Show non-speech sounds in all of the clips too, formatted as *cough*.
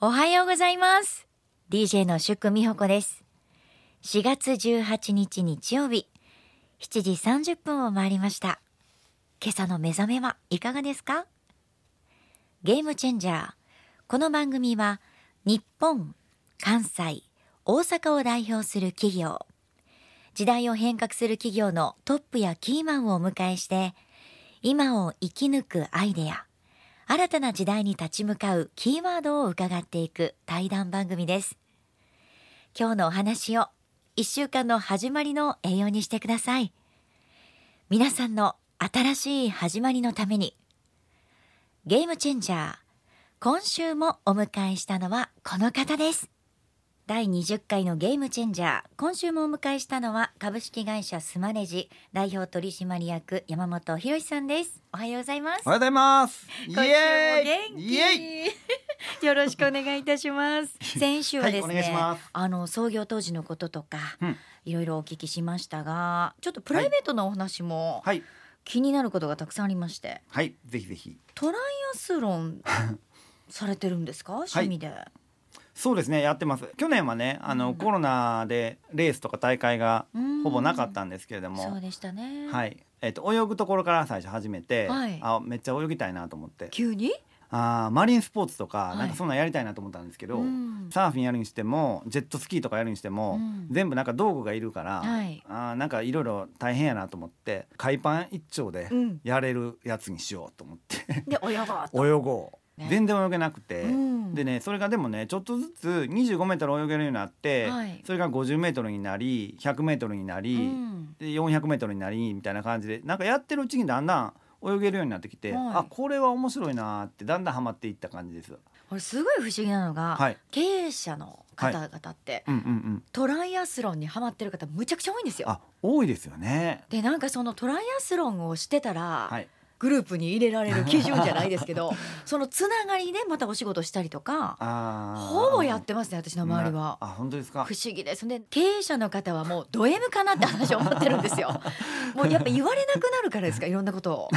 おはようございます。DJ の宿美穂子です。4月18日日曜日7時30分を回りました。今朝の目覚めはいかがですか？ゲームチェンジャーこの番組は日本関西大阪を代表する企業時代を変革する企業のトップやキーマンをお迎えして今を生き抜くアイデア新たな時代に立ち向かうキーワードを伺っていく対談番組です。今日のお話を1週間の始まりの栄養にしてください。皆さんの新しい始まりのためにゲームチェンジャー今週もお迎えしたのはこの方です。第20回のゲームチェンジャー。今週もお迎えしたのは株式会社スマレジ代表取締役山本博さんです。おはようございます。おはようございます。イ今週もエ元。気。*laughs* よろしくお願いいたします。*laughs* 先週はですね、はいあの創業当時のこととか、うん。いろいろお聞きしましたがちょっとプライベートなお話もはい。気になることがたくさんありまして、はいぜひぜひ。トライアスロンされてるんですか？趣味で、そうですねやってます。去年はねあの、うん。コロナでレースとか大会がうん。ほぼなかったんですけれども、そうでしたね。はい。えっ、と泳ぐところから最初始めて、はい。あめっちゃ泳ぎたいなと思って、急に？あーマリンスポーツとか、はい。なんかそんなんやりたいなと思ったんですけど。うん。サーフィンやるにしてもジェットスキーとかやるにしても、うん。全部なんか道具がいるから、はい。あーなんかいろいろ大変やなと思って海パン一丁でうん。やれるやつにしようと思って、で泳ごうと。*laughs* 泳ご全然泳げなくて、うんでねそれがでもねちょっとずつ25メートル泳げるようになって、はいそれが50メートルになり100メートルになり、うんで400メートルになりみたいな感じでなんかやってるうちにだんだん泳げるようになってきて、はいあこれは面白いなってだんだんハマっていった感じです。これすごい不思議なのが、はい経営者の方々って、うんうんうん。トライアスロンにハマってる方むちゃくちゃ多いんですよ。あ多いですよね。でなんかそのトライアスロンをしてたら、はい。グループに入れられる *laughs* 基準じゃないですけどそのつながりでまたお仕事したりとかほぼやってますね私の周りは。あ本当ですか？不。思議ですね経営者の方はもうド M かなって話を思ってるんですよ *laughs* もうやっぱ言われなくなるからですか？いろんなことを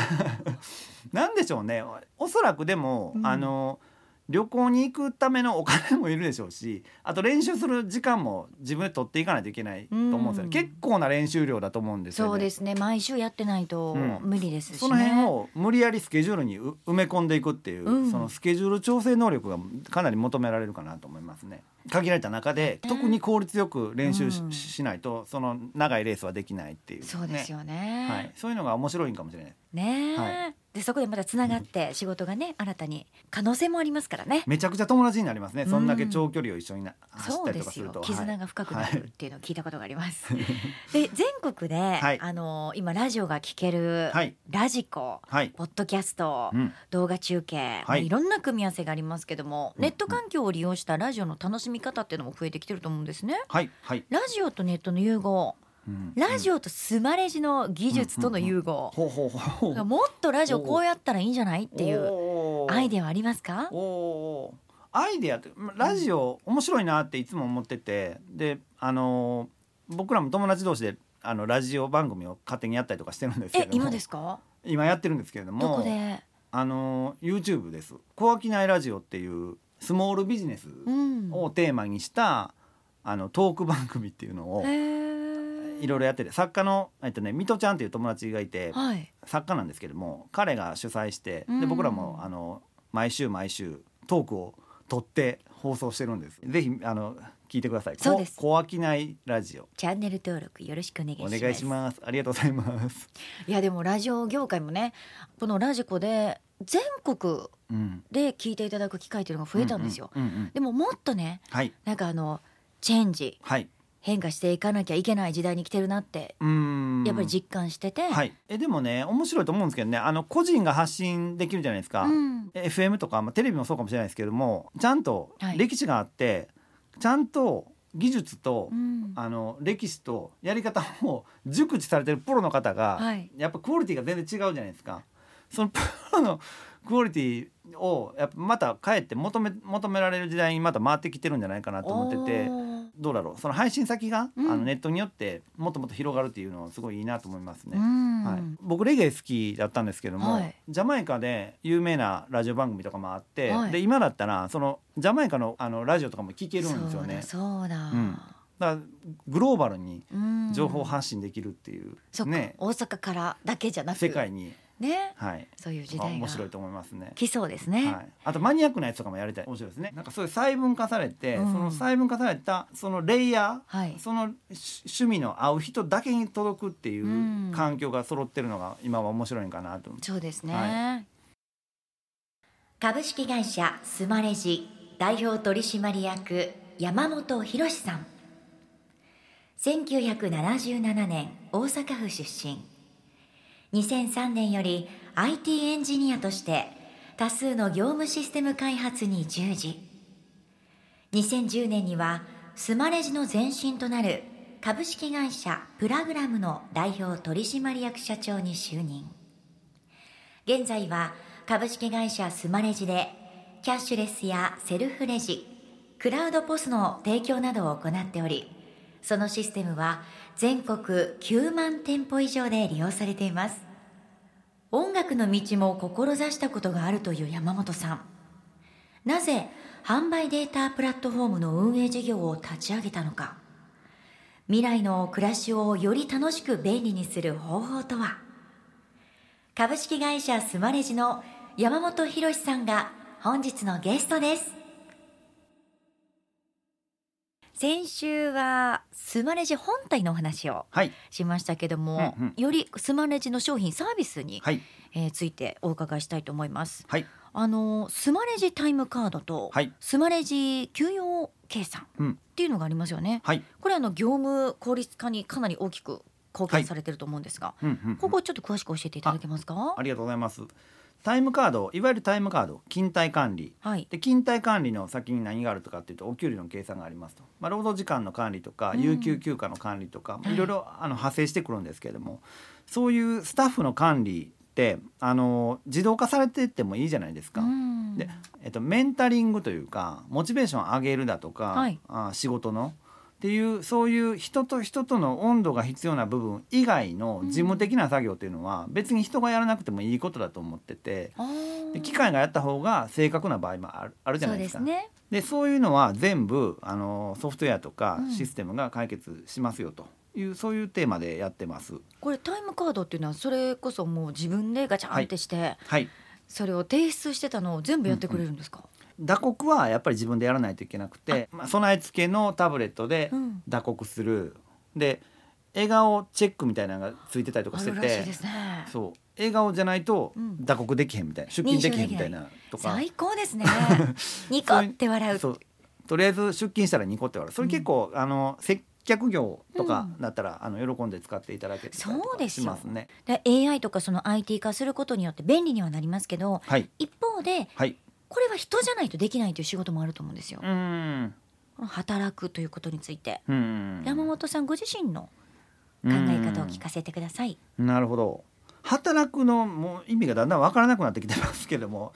*laughs* なんでしょうね。おそらくでも、うんあの旅行に行くためのお金もいるでしょうしあと練習する時間も自分で取っていかないといけないと思うんですよ、うん。結構な練習量だと思うんですよねそうですね。毎週やってないとうん。無理ですしね、その辺を無理やりスケジュールにう埋め込んでいくっていう、うん。そのスケジュール調整能力がかなり求められるかなと思いますね。限られた中でね。特に効率よく練習し,、うん。しないとその長いレースはできないっていう、ね、そうですよね。はい、そういうのが面白いんかもしれない。ねえ、はでそこでまたつながって仕事がね新たに可能性もありますからね。めちゃくちゃ友達になりますね、そんだけ長距離を一緒にな走ったりとかすると。よ。絆が深くなはいるっていうのを聞いたことがあります。で全国で、はい。あの今ラジオが聞ける、はい。ラジコ、はい、ポッドキャスト、うん、動画中継、はい。まあいろんな組み合わせがありますけども、うん。ネット環境を利用したラジオの楽しみ方っていうのも増えてきてると思うんですね。はい。はい、ラジオとネットの融合、うんラジオとスマレジの技術との融合。もっとラジオこうやったらいいんじゃないっていううアイデアはありますか？アイデアってまラジオ面白いなっていつも思っててであのー僕らも友達同士であのラジオ番組を勝手にやったりとかしてるんですけれども。え今ですか？今やってるんですけれどもどこで？あのー YouTube です「小商いラジオ」っていうスモールビジネスうん。をテーマにした、あのトーク番組っていうのをへいろいろやってて作家の、えっとね、水戸ちゃんっていう友達がいて、はい。作家なんですけども彼が主催してうん。で僕らもあの毎週毎週トークを取って放送してるんです。ぜひあの聞いてください。そうです。こ小商いラジオ。チャンネル登録よろしくお願いします。お願いします。ありがとうございます。いやでもラジオ業界もねこのラジコで全国うん。で聞いていただく機会というのが増えたんですよ、でももっとねはい。なんかあのチェンジ。はい変化していかなきゃいけない時代に来てるなってやっぱり実感してて、はい。えでもね面白いと思うんですけどねあの個人が発信できるじゃないですか、うん、FM とか、まあ、テレビもそうかもしれないですけどもちゃんとはい。歴史があって、ちゃんと技術と、うん。あの歴史とやり方を *laughs* 熟知されてるプロの方が、はい。やっぱクオリティが全然違うじゃないですか。そのプロのクオリティをやっぱまた帰って求め求められる時代にまた回ってきてるんじゃないかなと思っててどうだろう。その配信先が、うん。あのネットによってもっともっと広がるっていうのはすごいいいなと思いますね。うん。はい、僕レゲエ好きだったんですけども、はい。ジャマイカで有名なラジオ番組とかもあって、はい。で今だったらそのジャマイカのあのラジオとかも聞けるんですよね。そうだそうん。だグローバルにうん。情報発信できるっていう、ね。大阪からだけじゃなく。世界に、ね。はい、そういう時あ代が面白いと思いますね。来そうですね、はい、あとマニアックなやつとかもやりたい。面白いですね。なんかそういう細分化されて、うん。その細分化されたそのレイヤー、はい。そのし趣味の合う人だけに届くっていううん。環境が揃ってるのが今は面白いんかなと思うそうですね、は株式会社スマレジ代表取締役山本博さん。1977年大阪府出身2003年より IT エンジニアとして多数の業務システム開発に従事。2010年にはスマレジの前身となる株式会社プラグラムの代表取締役社長に就任。現在は株式会社スマレジでキャッシュレスやセルフレジクラウドポスの提供などを行っておりそのシステムは全国9万店舗以上で利用されています。音楽の道も志したことがあるという山本さん。なぜ販売データプラットフォームの運営事業を立ち上げたのか。未来の暮らしをより楽しく便利にする方法とは。株式会社スマレジの山本博さんが本日のゲストです。先週はスマレジ本体のお話をはい。しましたけども、うんうん。よりスマレジの商品サービスに、はい。えーついてお伺いしたいと思います。はい。あのスマレジタイムカードと、はい。スマレジ給与計算うん。っていうのがありますよね、はい。これあの業務効率化にかなり大きく貢献されてると思うんですが、うんうんうん。ここちょっと詳しく教えていただけますか？ありがとうございますタイムカードいわゆるタイムカード勤怠管理。はい。で勤怠管理の先に何があるとかっていうとお給料の計算がありますと、まあ、労働時間の管理とかうん。有給休暇の管理とか、はい。いろいろあの派生してくるんですけれども。そういうスタッフの管理ってあの自動化されてってもいいじゃないですか。うん。でえっと、メンタリングというかモチベーション上げるだとか、はい。あ仕事のっていうそういう人と人との温度が必要な部分以外の事務的な作業っていうのは別に人がやらなくてもいいことだと思ってて。あー。で機械がやった方が正確な場合もあるあるじゃそないですか。うですね。でそういうのは全部あのソフトウェアとかうん。システムが解決しますよという、そういうテーマでやってます。これタイムカードっていうのはそれこそもう自分でガチャンってして、はい。それを提出してたのを全部やってくれるんですか、打刻はやっぱり自分でやらないといけなくて、まあ、備え付けのタブレットでうん。打刻する、で笑顔チェックみたいなのがついてたりとかあしててるらしいですね。そう。笑顔じゃないとうん。打刻できへんみたいな。出勤できへんみたいなとか。最高ですね *laughs* ニコって笑う。そう。とりあえず出勤したらニコって笑う。それ結構、あの接客業とかだったら、あの喜んで使っていただけたりとかそうですよ。しますね。で AI とかその IT 化することによって便利にはなりますけどはい。一方ではいこれは人じゃないとできないという仕事もあると思うんですよ。う。ん。働くということについて。うん。山本さんご自身の考え方を聞かせてください。なるほど。働くのもう意味がだんだんわからなくなってきてますけども。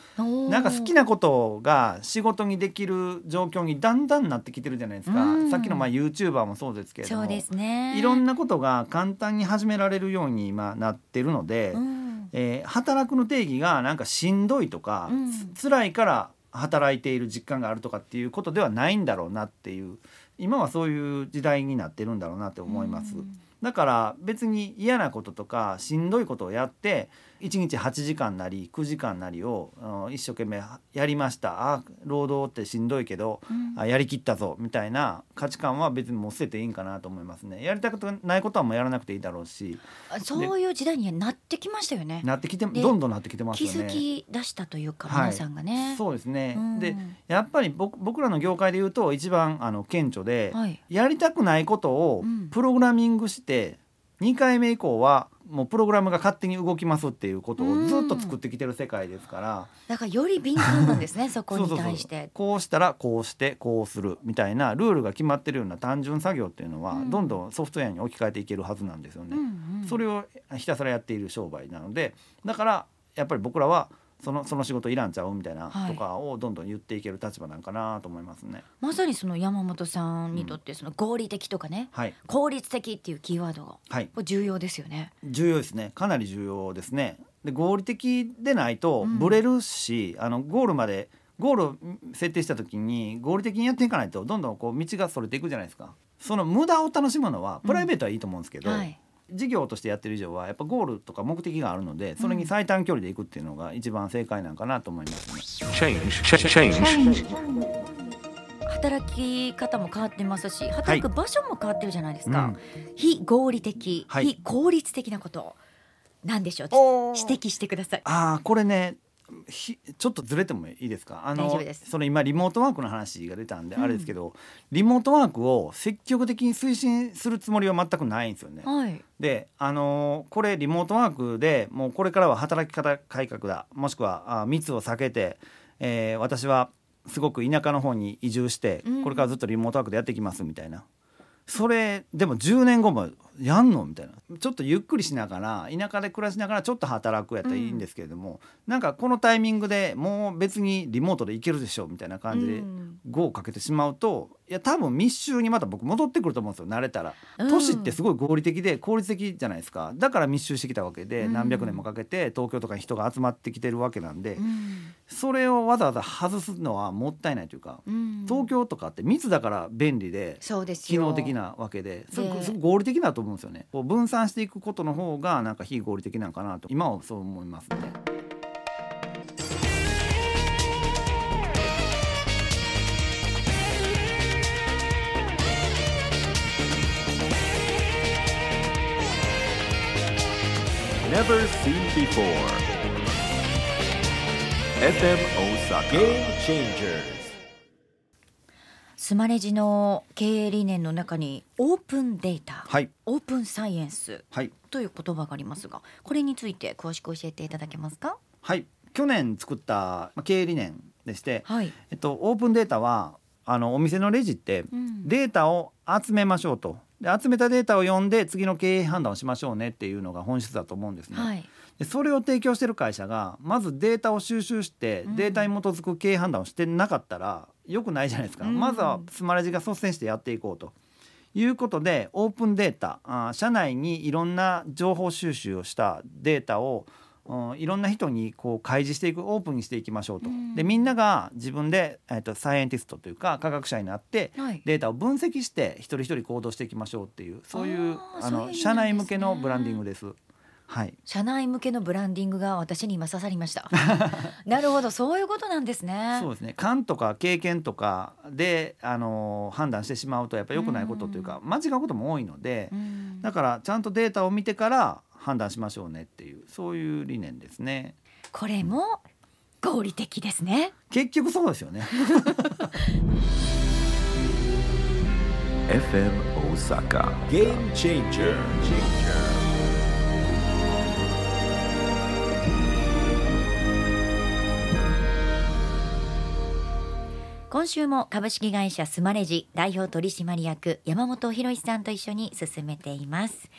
なんか好きななことが仕事にできる状況にだんだんなってきてるじゃないですか、うん。さっきのまあ YouTuber もそうですけれども。そうですね。いろんなことが簡単に始められるように今なってるので、うんえー働くの定義がなんかしんどいとか、うんつ辛いから働いている実感があるとかっていうことではないんだろうなっていう今はそういう時代になってるんだろうなって思います。うんだから別に嫌なこととかしんどいことをやって1日8時間なり9時間なりをうん一生懸命やりました。あ労働ってしんどいけどうん。あやりきったぞみたいな価値観は別にもう捨てていいんかなと思いますね。やりたくないことはもうやらなくていいだろうし。あそういう時代にはなってきましたよね。なってきてでどんどんなってきてます気よね。づき出したというか、はい。皆さんがね。そうですね、うん。でやっぱり僕僕らの業界で言うと一番あの顕著で、はい。やりたくないことをうん。プログラミングして、2回目以降はもうプログラムが勝手に動きますっていうことをずっと作ってきてる世界ですから、だからより敏感なんですね。*laughs* そこに対して。こうしたらこうしてこうするみたいなルールが決まってるような単純作業っていうのは、うんどんどんソフトウェアに置き換えていけるはずなんですよね。うんうんそれをひたすらやっている商売なのでだからやっぱり僕らはそのその仕事いらんちゃう？みたいなはいとかをどんどん言っていける立場なんかなと思いますね。まさにその山本さんにとってその合理的とかね、はい、効率的っていうキーワードがはい、重要ですよね。重要ですねかなり重要ですね。で合理的でないとうんブレるし、あのゴールまでゴールを設定した時に合理的にやっていかないとどんどんこう道がそれていくじゃないですか。その無駄を楽しむのはプライベートはいいと思うんですけど、はい。事業としてやってる以上はやっぱゴールとか目的があるのでそれに最短距離で行くっていうのが一番正解なんかなと思いますね。Change. Ch- Change. 働き方も変わってますし、働く場所も変わってるじゃないですか。うん非合理的、はい非効率的なことなんでしょう。指摘してください。ああこれねひちょっとずれてもいいですか？あのその今リモートワークの話が出たんで、うん。あれですけどリモートワークを積極的に推進するつもりは全くないんですよね。はい。であのーこれリモートワークでもうこれからは働き方改革だもしくはあ密を避けて、えー私はすごく田舎の方に移住してうん。これからずっとリモートワークでやっていきますみたいな、それでも10年後もやんの？みたいな。ちょっとゆっくりしながら田舎で暮らしながらちょっと働くやったらいいんですけれども、なんかこのタイミングでもう別にリモートでいけるでしょうみたいな感じでうん。5をかけてしまうといや多分密集にまた僕戻ってくると思うんですよ慣れたら。うん。都市ってすごい合理的で効率的じゃないですか。だから密集してきたわけでうん。何百年もかけて東京とかに人が集まってきてるわけなんでうん。それをわざわざ外すのはもったいないというかうん。東京とかって密だから便利でそうですよ。機能的なわけですごでくすごく合理的だと思うんですよねこう分散していくことの方がなんか非合理的なのかなと今はそう思いますね Never seen before. FM Osaka. Game Changers. スマレジの経営理念の中にオープンデータ、はいオープンサイエンスはいという言葉がありますが、これについて詳しく教えていただけますか？はい去年作ったまあ経営理念でして、はい。えっと、オープンデータはあのお店のレジってうんデータを集めましょうとで集めたデータを読んで次の経営判断をしましょうねっていうのが本質だと思うんですね。はい。でそれを提供してる会社がまずデータを収集してうんデータに基づく経営判断をしてなかったらよくないじゃないですか、うん。まずはスマレジが率先してやっていこうということでオープンデータあー社内にいろんな情報収集をしたデータをうんいろんな人にこう開示していくオープンにしていきましょうと、うん。でみんなが自分で、えっとサイエンティストというか科学者になってはい。データを分析して一人一人行動していきましょうっていうそういうあの社内向けのブランディングです。はい社内向けのブランディングが私に今刺さりました。*laughs* なるほど、そういうことなんですね。そうですね勘とか経験とかで、あのー判断してしまうとやっぱ良くないことというか、間違うことも多いので、うんだからちゃんとデータを見てから判断しましょうねっていうそういう理念ですねこれも合理的ですね。結局そうですよね *laughs* FM Osaka. Game Changer. Changer. 今週も株式会社スマレジ代表取締役山本博さんと一緒に進めています。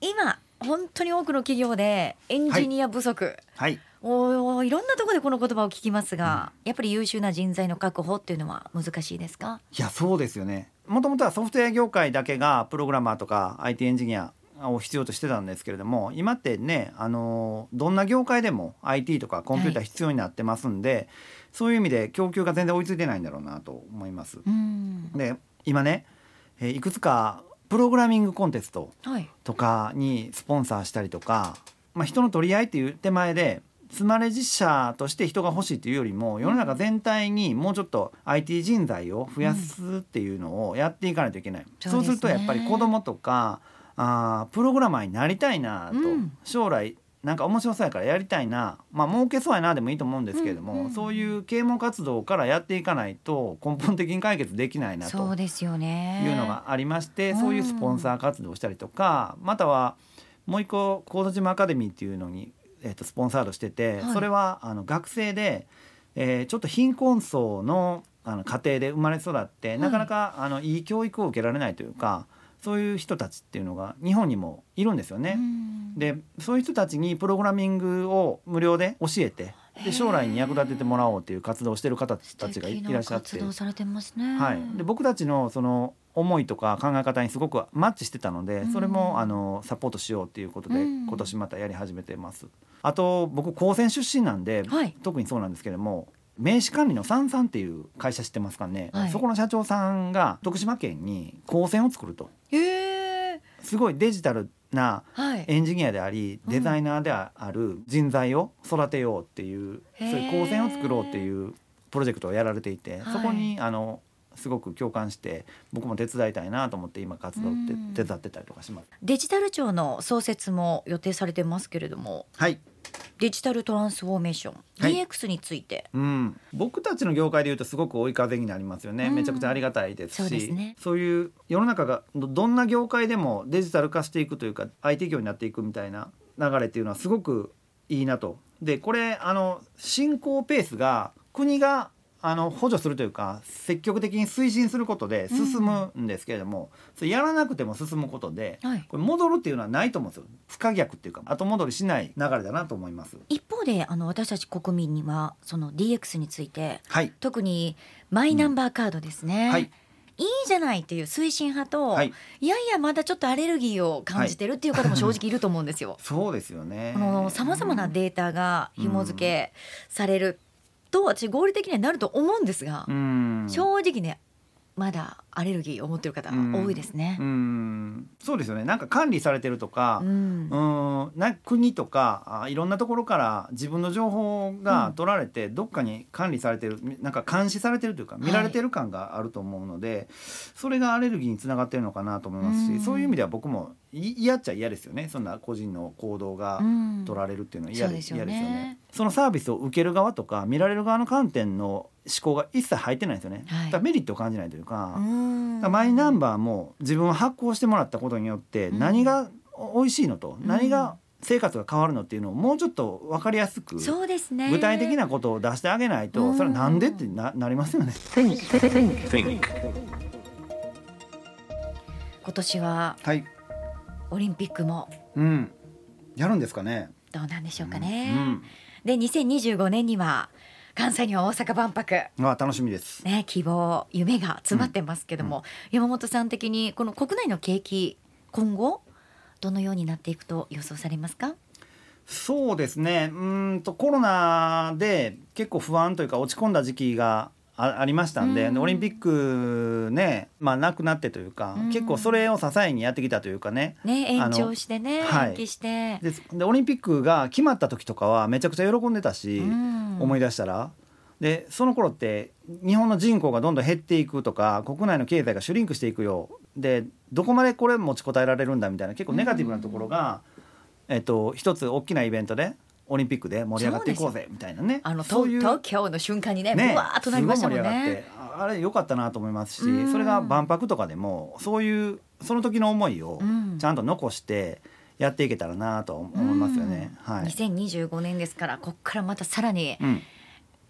今本当に多くの企業でエンジニア不足、はい。おーいろんなところでこの言葉を聞きますが、やっぱり優秀な人材の確保っていうのは難しいですか？いやそうですよね。もともとはソフトウェア業界だけがプログラマーとか IT エンジニアを必要としてたんですけれども今ってね、あのーどんな業界でも IT とかコンピューター必要になってますんで、そういう意味で供給が全然追いついてないんだろうなと思います。うん。で今ね、えーいくつかプログラミングコンテストはい。とかにスポンサーしたりとか、まあ、人の取り合いっていう手前でスマレジ社として人が欲しいっていうよりも世の中全体にもうちょっと IT 人材を増やすっていうのをやっていかないといけない、そうそうするとやっぱり子供とかあープログラマーになりたいなと、うん。将来なんか面白そうやからやりたいな。まあ儲けそうやなでもいいと思うんですけれども、うんうんそういう啓蒙活動からやっていかないと根本的に解決できないなというのがありまして、うん。そういうスポンサー活動をしたりとかまたはもう一個コード島アカデミーっていうのに、えー、とスポンサードしてて、はい。それはあの学生で、えーちょっと貧困層のあの家庭で生まれ育って、い。なかなかあのいい教育を受けられないというかそういう人たちっていうのが日本にもいるんですよね。うん。でそういう人たちにプログラミングを無料で教えてで将来に役立ててもらおうっていう活動をしてる方たちがいいらっしゃって。素敵な活動されてますね。はい、で僕たちのその思いとか考え方にすごくマッチしてたのでうん。それもあのサポートしようっていうことでうん。今年またやり始めてます。あと僕高専出身なんで、はい。特にそうなんですけども名刺管理のサンサンっていう会社知ってますかね、はい。そこの社長さんが徳島県に高専を作ると。すごいデジタルなはい。エンジニアでありうん。デザイナーである人材を育てようっていう、そういう高専を作ろうっていうプロジェクトをやられていて、はい。そこにあのすごく共感して僕も手伝いたいなと思って今活動ってうん。手伝ってたりとかします。デジタル庁の創設も予定されてますけれども、はい、デジタルトランスフォーメーション、はい。DX について。うん、僕たちの業界でいうとすごく追い風になりますよね、うん。めちゃくちゃありがたいですしそうですね。そういう世の中がどどんな業界でもデジタル化していくというか IT 業になっていくみたいな流れっていうのはすごくいいなと。でこれあの進行ペースが国があの補助するというか積極的に推進することで進むんですけれども、それやらなくても進むことで、はい。これ戻るっていうのはないと思うんですよ。不可逆っていうか後戻りしない流れだなと思います。一方であの私たち国民にはその DX についてはい、特にマイナンバーカードですね。はい。いいじゃないっていう推進派と、はい。い、やいやまだちょっとアレルギーを感じてるっていう方も正直いると思うんですよ。そうですよね。このさまざまなデータが紐付けされると私合理的にはなると思うんですが、うん。正直ねまだアレルギーを持ってる方多いですね。う。ん。そうですよね。なんか管理されてるとかう、ん。うん、な国とかあいろんなところから自分の情報が取られて、どっかに管理されてるみなんか監視されてるというかい。見られてる感があると思うので、それがアレルギーにつながってるのかなと思いますし、うん。そういう意味では僕もい嫌っちゃ嫌ですよねそんな個人の行動がうん取られるっていうのは嫌で,、すよね嫌ですよね。そのサービスを受ける側とか見られる側の観点の思考が一切入ってないんですよね。はいだからメリットを感じないというか。マイナンバーも自分を発行してもらったことによってうん何が美味しいのと、うん何が生活が変わるのっていうのをもうちょっと分かりやすくそうですね。具体的なことを出してあげないと、うんそれはなんでってななりますよね。Think. 今年ははい、オリンピックもうん、やるんですかね。どうなんでしょうかうね。ん、で2025年には関西には大阪万博。あ楽しみです。ね、希望夢が詰まってますけども、山本さん的にこの国内の景気今後どのようになっていくと予想されますか？そうですね。うーんとコロナで結構不安というか落ち込んだ時期があありましたんで、うん。オリンピックね、まあなくなってというか、うん。結構それを支えにやってきたというかね。ね延長してね、はい。延期して、ででオリンピックが決まった時とかはめちゃくちゃ喜んでたし、うん。思い出したら。でその頃って日本の人口がどんどん減っていくとか国内の経済がシュリンクしていくよ。でどこまでこれ持ちこたえられるんだみたいな結構ネガティブなところが、えっと、一つ大きなイベントでオリンピックで盛り上がっていこうぜみたいなね。あのそういう東京の瞬間にねねぶわーっとなりましたもんすごい盛り上がっねて。ああれ良かったなと思いますしうん。それが万博とかでもそういうその時の思いをうん。ちゃんと残してやっていけたらなと思いますよね。はい。2025年ですからここからまたさらにうん。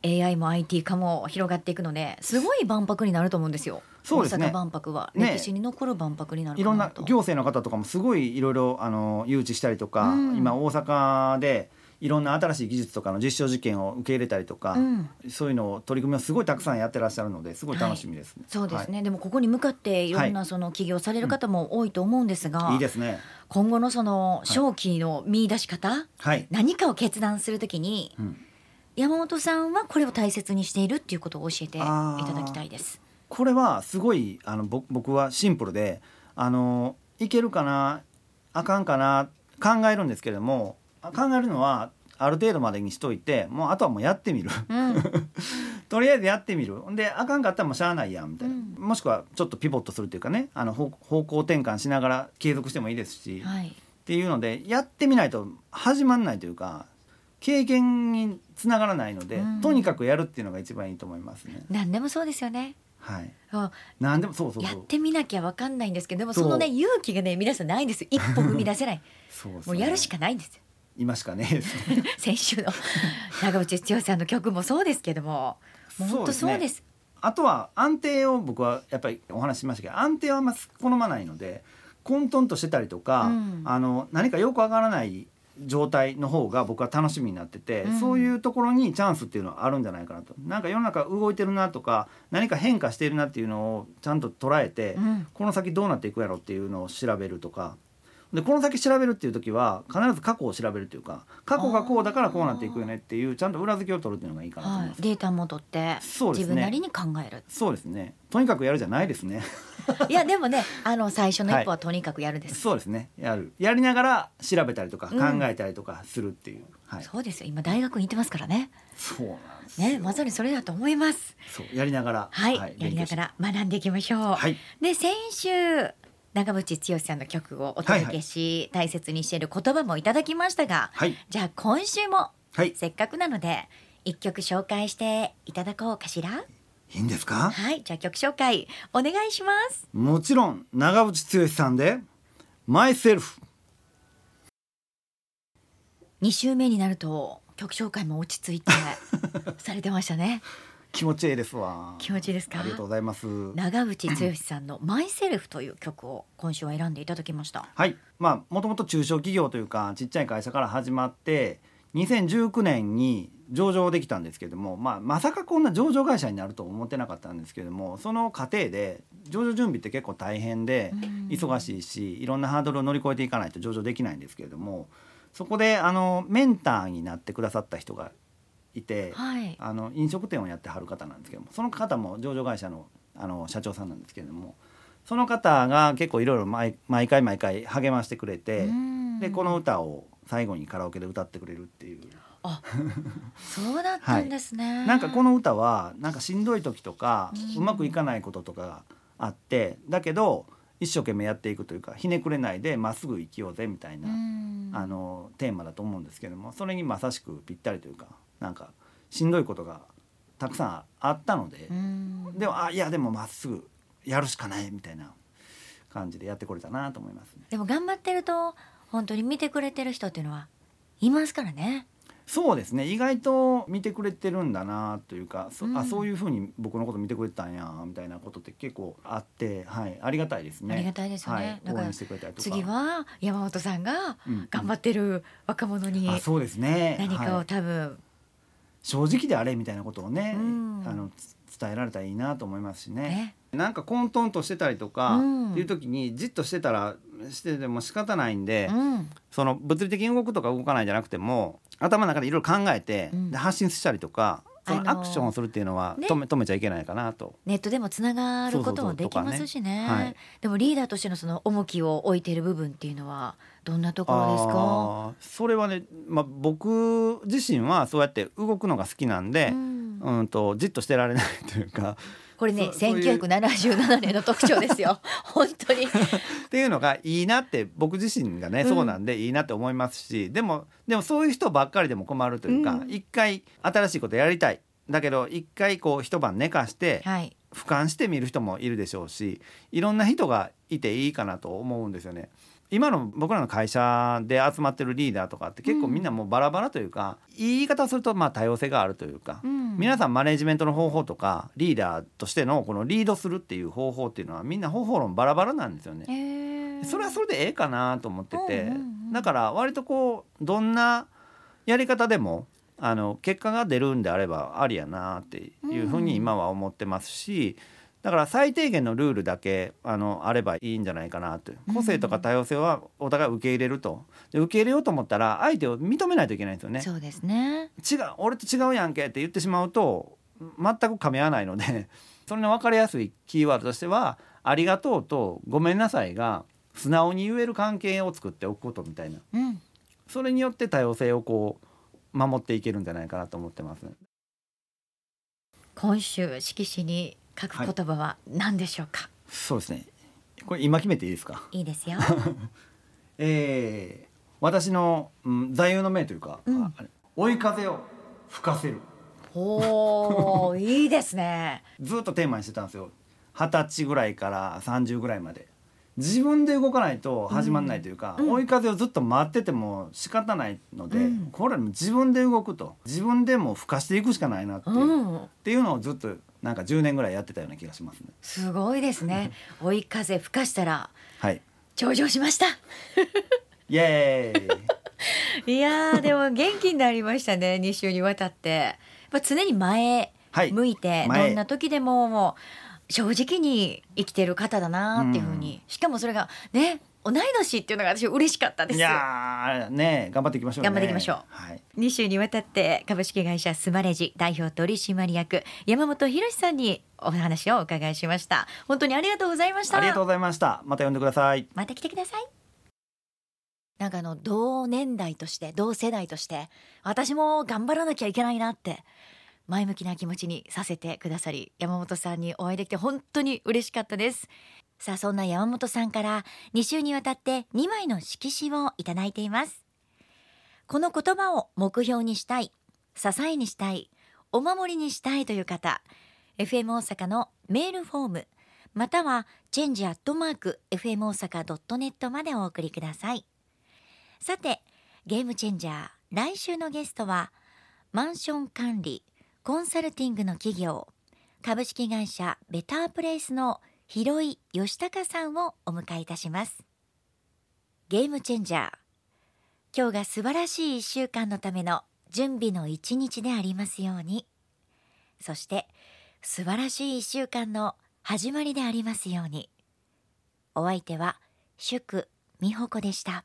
AI も IT 化も広がっていくのですごい万博になると思うんですよ。そうですね。大阪万博は。ね。歴史に残る万博になるいろんな。行政の方とかもすごいいろいろあの誘致したりとか、うん。今大阪でいろんな新しい技術とかの実証実験を受け入れたりとか、うんそういうのを取り組みをすごいたくさんやってらっしゃるのですごい楽しみですね。そうですね、でもここに向かっていろんなその起業される方も多いと思うんですが、はい、いいですね。今後のその正気の見出し方、はい。何かを決断するときにうん山本さんはこれを大切にしているっていうことを教えていただきたいです。これはすごいあのぼ僕はシンプルであのいけるかなあかんかな考えるんですけれどもあ考えるのはある程度までにしといてもうあとはもうやってみる。うん、*laughs* とりあえずやってみる。であかんかったらもうしゃあないやんみたいな、うん。もしくはちょっとピボットするっていうかねあの方方向転換しながら継続してもいいですし、っはい、ていうのでやってみないと始まんないというか経験につながらないので、うん。とにかくやるっていうのが一番いいと思いますね。何でもそうですよね。はい、あなんでもそうそうそう。やってみなきゃわかんないんですけどでもそうそのね勇気がね皆さんないんですよ。一歩踏み出せない。*laughs* そうですねもうやるしかないんですよ今しかね。*laughs* 先週の長渕剛さんの曲もそうですけども。本当そうです。あとは安定を僕はやっぱりお話ししましたけど安定はあんま好まないので混沌としてたりとか、うん。あの何かよくわからない状態の方が僕は楽しみになってて、うん。そういうところにチャンスっていうのはあるんじゃないかなと。なんか世の中動いてるなとか何か変化しているなっていうのをちゃんと捉えて、うん。この先どうなっていくやろっていうのを調べるとかでこの先調べるっていう時は必ず過去を調べるというか過去がこうだからこうなっていくよねっていうちゃんと裏付けを取るっていうのがいいかなと思います。はい、データも取って、自分なりに考える。そうですね。とにかくやるじゃないですね。*laughs* いやでもねあの最初の一歩はとにかくやるです、そうですね。やる。やりながら調べたりとか考うん。えたりとかするっていう、はい。そうですよ。今大学に行ってますからね。そうなんですよ。ねまさにそれだと思います。そうやりながら。はい、やりながら学んでいきましょう、はい。で先週長渕剛さんの曲をお届けし、大切にしている言葉もいただきましたが、はい。じゃあ今週もはい。せっかくなので一曲紹介していただこうかしら？いいんですか？はいじゃあ曲紹介お願いします。もちろん長渕剛さんでマイセルフ2週目になると曲紹介も落ち着いてされてましたね *laughs* 気持ちいいですわ。気持ちいいですか？ありがとうございます。長渕剛さんのマイセルフという曲を今週は選んでいただきました。はい。まあもともと中小企業というかちっちゃい会社から始まって2019年に上場できたんですけれども、まあ、まさかこんな上場会社になると思ってなかったんですけれどもその過程で上場準備って結構大変でうん。忙しいしいろんなハードルを乗り越えていかないと上場できないんですけれどもそこであのメンターになってくださった人がいて、はい。あの飲食店をやってはる方なんですけどもその方も上場会社のあの社長さんなんですけれどもその方が結構いろいろ毎毎回毎回励ましてくれてうん。でこの歌を最後にカラオケで歌ってくれるっていう。あそうだったんですね、なんかこの歌はなんかしんどい時とかうまくいかないこととかがあってだけど一生懸命やっていくというかひねくれないでまっすぐ生きようぜみたいなうん。あのテーマだと思うんですけどもそれにまさしくぴったりというかなんかしんどいことがたくさんあったのでうん。でもあいやでもまっすぐやるしかないみたいな感じでやってこれたなと思いますね。でも頑張ってると本当に見てくれてる人っていうのはいますからね。そうですね意外と見てくれてるんだなというかそ,、うん。あそういうふうに僕のこと見てくれてたんやみたいなことって結構あって、はい、ありがたいですね。ありがたいですよね。はい、だから応援してくれたりとか。次は山本さんがうん。頑張ってる若者にあそうですね。何かをはい。多分、正直であれみたいなことをね、うん。あのつ伝えられたらいいなと思いますしね。ね。なんか混沌としてたりとか、うん。っていう時にじっとしてたらしてても仕方ないんで、うん。その物理的に動くとか動かないじゃなくても頭の中でいろいろ考えて、うん。で発信したりとかアクションをするっていうのはね。止め,、止めちゃいけないかなと。ネットでもつながることもできますしね。ね。はい。でもリーダーとしてのその重きを置いている部分っていうのはどんなところですか？それはね、まあ、僕自身はそうやって動くのが好きなんでう、ん。うん、とじっとしてられないというかこれねそうそういう1977年の特徴ですよ。*laughs* 本当に。っていうのがいいなって僕自身がね、うん。そうなんでいいなって思いますしでもでもそういう人ばっかりでも困るというか、うん。一回新しいことやりたい。だけど一回こう一晩寝かしてはい。俯瞰して見る人もいるでしょうしいろんな人がいていいかなと思うんですよね。今の僕らの会社で集まってるリーダーとかって結構みんなもうバラバラというか、いい言い方をするとまあ多様性があるというか、うん。皆さんマネジメントの方法とかリーダーとしてのこのリードするっていう方法っていうのはみんな方法論バラバラなんですよね。へー。それはそれでええかなと思ってて、うんうんうん。だから割とこうどんなやり方でもあの結果が出るんであればありやなっていうふうに今は思ってますし、だから最低限のルールだけあのあればいいんじゃないかなとうん。個性とか多様性はお互い受け入れると。で受け入れようと思ったら相手を認めないといけないんですよね。そうですね。違う俺と違うやんけって言ってしまうと全く噛み合わないので *laughs* それの分かりやすいキーワードとしては「ありがとう」と「ごめんなさい」が素直に言える関係を作っておくことみたいな。うん。それによって多様性をこう守っていけるんじゃないかなと思ってます。今週色紙に書く言葉は何でしょうか、そうですね。これ今決めていいですか？い、いですよ。*laughs* えー私の、うん、座右の銘というか、うん。追い風を吹かせる。おーいいですね。*laughs* ずっとテーマにしてたんですよ。二十歳ぐらいから30ぐらいまで。自分で動かないと始まんないというか、うん追い風をずっと待ってても仕方ないので、うん。これはもう自分で動くと自分でもう吹かしていくしかないなっていう,、うん。っていうのをずっとなんか10年ぐらいやってたような気がしますね。すごいですね。*laughs* 追い風吹かしたらはい。頂上しました。イエーイ。*laughs* いやーでも元気になりましたね2週にわたって。やっぱ常に前はい。向いて、前。どんな時でももう正直に生きてる方だなっていうふうに、しかもそれがね同い年っていうのが私嬉しかったです。いやーね頑張っていきましょうね。頑張っていきましょう。はい。2週にわたって株式会社スマレジ代表取締役山本博さんにお話をお伺いしました。本当にありがとうございました。ありがとうございました。また呼んでください。また来てください。なんかあの同年代として同世代として私も頑張らなきゃいけないなって前向きな気持ちにさせてくださり山本さんにお会いできて本当に嬉しかったですさあそんな山本さんから2週にわたって2枚の色紙をいただいています。この言葉を目標にしたい支えにしたいお守りにしたいという方 FM 大阪のメールフォームまたはチェンジアットマーク FM 大阪 .net までお送りください。さてゲームチェンジャー来週のゲストはマンション管理コンサルティングの企業株式会社ベタープレイスの広井義孝さんをお迎えいたします。ゲームチェンジャー。今日が素晴らしい1週間のための準備の一日でありますように。そして素晴らしい1週間の始まりでありますように。お相手は祝美穂子でした。